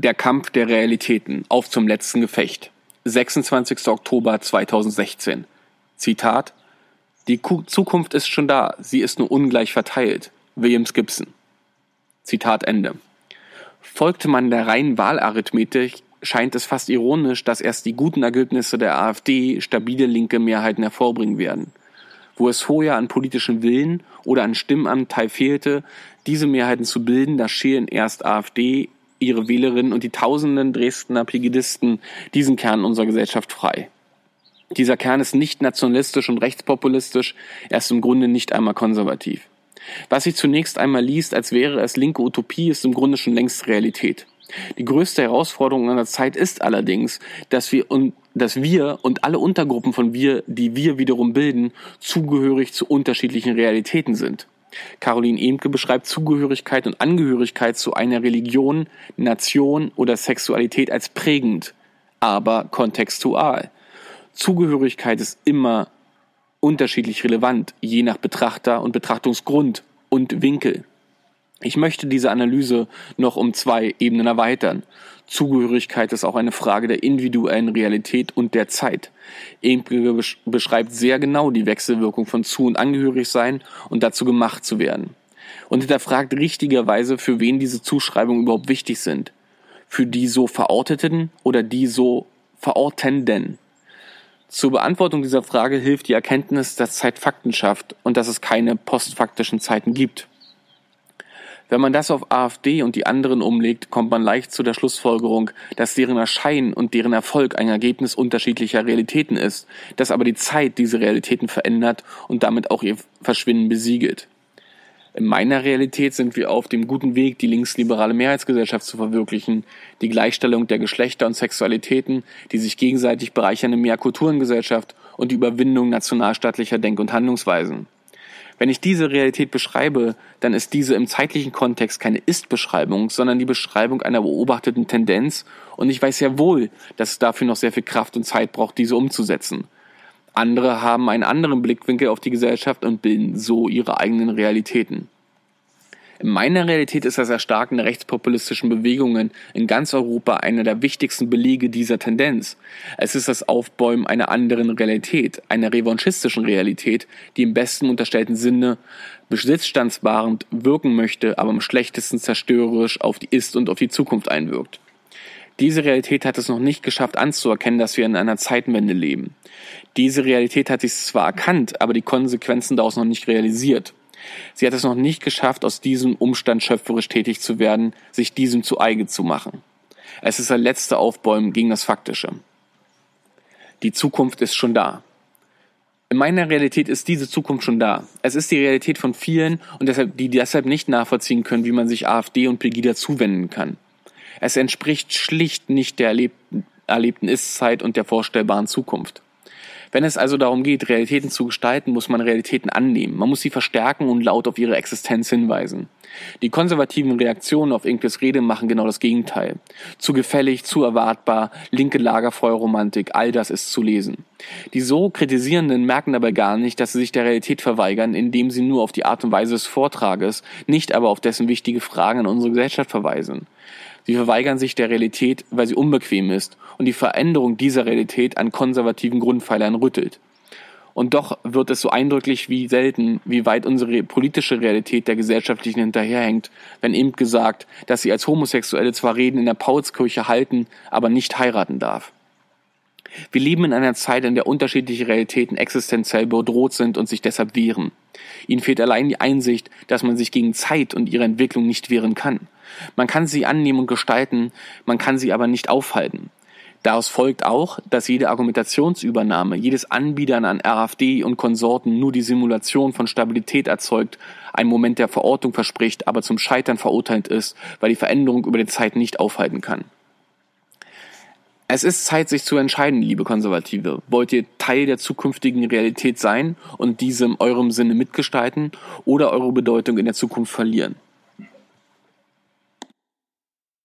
Der Kampf der Realitäten. Auf zum letzten Gefecht. 26. Oktober 2016. Zitat. Die Zukunft ist schon da, sie ist nur ungleich verteilt. Williams Gibson. Zitat Ende. Folgte man der reinen Wahlarithmetik, scheint es fast ironisch, dass erst die guten Ergebnisse der AfD stabile linke Mehrheiten hervorbringen werden. Wo es vorher an politischen Willen oder an Stimmanteil fehlte, diese Mehrheiten zu bilden, da schälen erst AfD, ihre Wählerinnen und die tausenden Dresdner Pegidisten diesen Kern unserer Gesellschaft frei. Dieser Kern ist nicht nationalistisch und rechtspopulistisch, er ist im Grunde nicht einmal konservativ. Was sich zunächst einmal liest, als wäre es linke Utopie, ist im Grunde schon längst Realität. Die größte Herausforderung unserer Zeit ist allerdings, dass wir, und, dass wir und alle Untergruppen von wir, die wir wiederum bilden, zugehörig zu unterschiedlichen Realitäten sind. Caroline Emke beschreibt Zugehörigkeit und Angehörigkeit zu einer Religion, Nation oder Sexualität als prägend, aber kontextual. Zugehörigkeit ist immer unterschiedlich relevant, je nach Betrachter und Betrachtungsgrund und Winkel. Ich möchte diese Analyse noch um zwei Ebenen erweitern. Zugehörigkeit ist auch eine Frage der individuellen Realität und der Zeit. Emke beschreibt sehr genau die Wechselwirkung von Zu- und Angehörigsein und dazu gemacht zu werden. Und hinterfragt richtigerweise, für wen diese Zuschreibungen überhaupt wichtig sind. Für die so Verorteten oder die so Verortenden. Zur Beantwortung dieser Frage hilft die Erkenntnis, dass Zeit Fakten schafft und dass es keine postfaktischen Zeiten gibt. Wenn man das auf AfD und die anderen umlegt, kommt man leicht zu der Schlussfolgerung, dass deren Erscheinen und deren Erfolg ein Ergebnis unterschiedlicher Realitäten ist, dass aber die Zeit diese Realitäten verändert und damit auch ihr Verschwinden besiegelt. In meiner Realität sind wir auf dem guten Weg, die linksliberale Mehrheitsgesellschaft zu verwirklichen, die Gleichstellung der Geschlechter und Sexualitäten, die sich gegenseitig bereichernde Mehrkulturengesellschaft und die Überwindung nationalstaatlicher Denk- und Handlungsweisen. Wenn ich diese Realität beschreibe, dann ist diese im zeitlichen Kontext keine Ist-Beschreibung, sondern die Beschreibung einer beobachteten Tendenz und ich weiß ja wohl, dass es dafür noch sehr viel Kraft und Zeit braucht, diese umzusetzen. Andere haben einen anderen Blickwinkel auf die Gesellschaft und bilden so ihre eigenen Realitäten. In meiner Realität ist das Erstarken der rechtspopulistischen Bewegungen in ganz Europa einer der wichtigsten Belege dieser Tendenz. Es ist das Aufbäumen einer anderen Realität, einer revanchistischen Realität, die im besten unterstellten Sinne besitzstandswahrend wirken möchte, aber am schlechtesten zerstörerisch auf die Ist- und auf die Zukunft einwirkt. Diese Realität hat es noch nicht geschafft anzuerkennen, dass wir in einer Zeitenwende leben. Diese Realität hat sich zwar erkannt, aber die Konsequenzen daraus noch nicht realisiert. Sie hat es noch nicht geschafft, aus diesem Umstand schöpferisch tätig zu werden, sich diesem zu eigen zu machen. Es ist ein letzter Aufbäumen gegen das Faktische. Die Zukunft ist schon da. In meiner Realität ist diese Zukunft schon da. Es ist die Realität von vielen und deshalb, die deshalb nicht nachvollziehen können, wie man sich AfD und Pegida zuwenden kann. Es entspricht schlicht nicht der erlebten, erlebten Ist-Zeit und der vorstellbaren Zukunft. Wenn es also darum geht, Realitäten zu gestalten, muss man Realitäten annehmen. Man muss sie verstärken und laut auf ihre Existenz hinweisen. Die konservativen Reaktionen auf Inkes Rede machen genau das Gegenteil. Zu gefällig, zu erwartbar, linke Lagerfeuerromantik, all das ist zu lesen. Die so Kritisierenden merken dabei gar nicht, dass sie sich der Realität verweigern, indem sie nur auf die Art und Weise des Vortrages, nicht aber auf dessen wichtige Fragen an unsere Gesellschaft verweisen. Sie verweigern sich der Realität, weil sie unbequem ist und die Veränderung dieser Realität an konservativen Grundpfeilern rüttelt. Und doch wird es so eindrücklich wie selten, wie weit unsere politische Realität der gesellschaftlichen hinterherhängt, wenn eben gesagt, dass sie als Homosexuelle zwar Reden in der Paulskirche halten, aber nicht heiraten darf. Wir leben in einer Zeit, in der unterschiedliche Realitäten existenziell bedroht sind und sich deshalb wehren. Ihnen fehlt allein die Einsicht, dass man sich gegen Zeit und ihre Entwicklung nicht wehren kann. Man kann sie annehmen und gestalten, man kann sie aber nicht aufhalten. Daraus folgt auch, dass jede Argumentationsübernahme, jedes Anbiedern an RAFD und Konsorten nur die Simulation von Stabilität erzeugt, einen Moment der Verortung verspricht, aber zum Scheitern verurteilt ist, weil die Veränderung über die Zeit nicht aufhalten kann. Es ist Zeit, sich zu entscheiden, liebe Konservative. Wollt ihr Teil der zukünftigen Realität sein und diese in eurem Sinne mitgestalten oder eure Bedeutung in der Zukunft verlieren?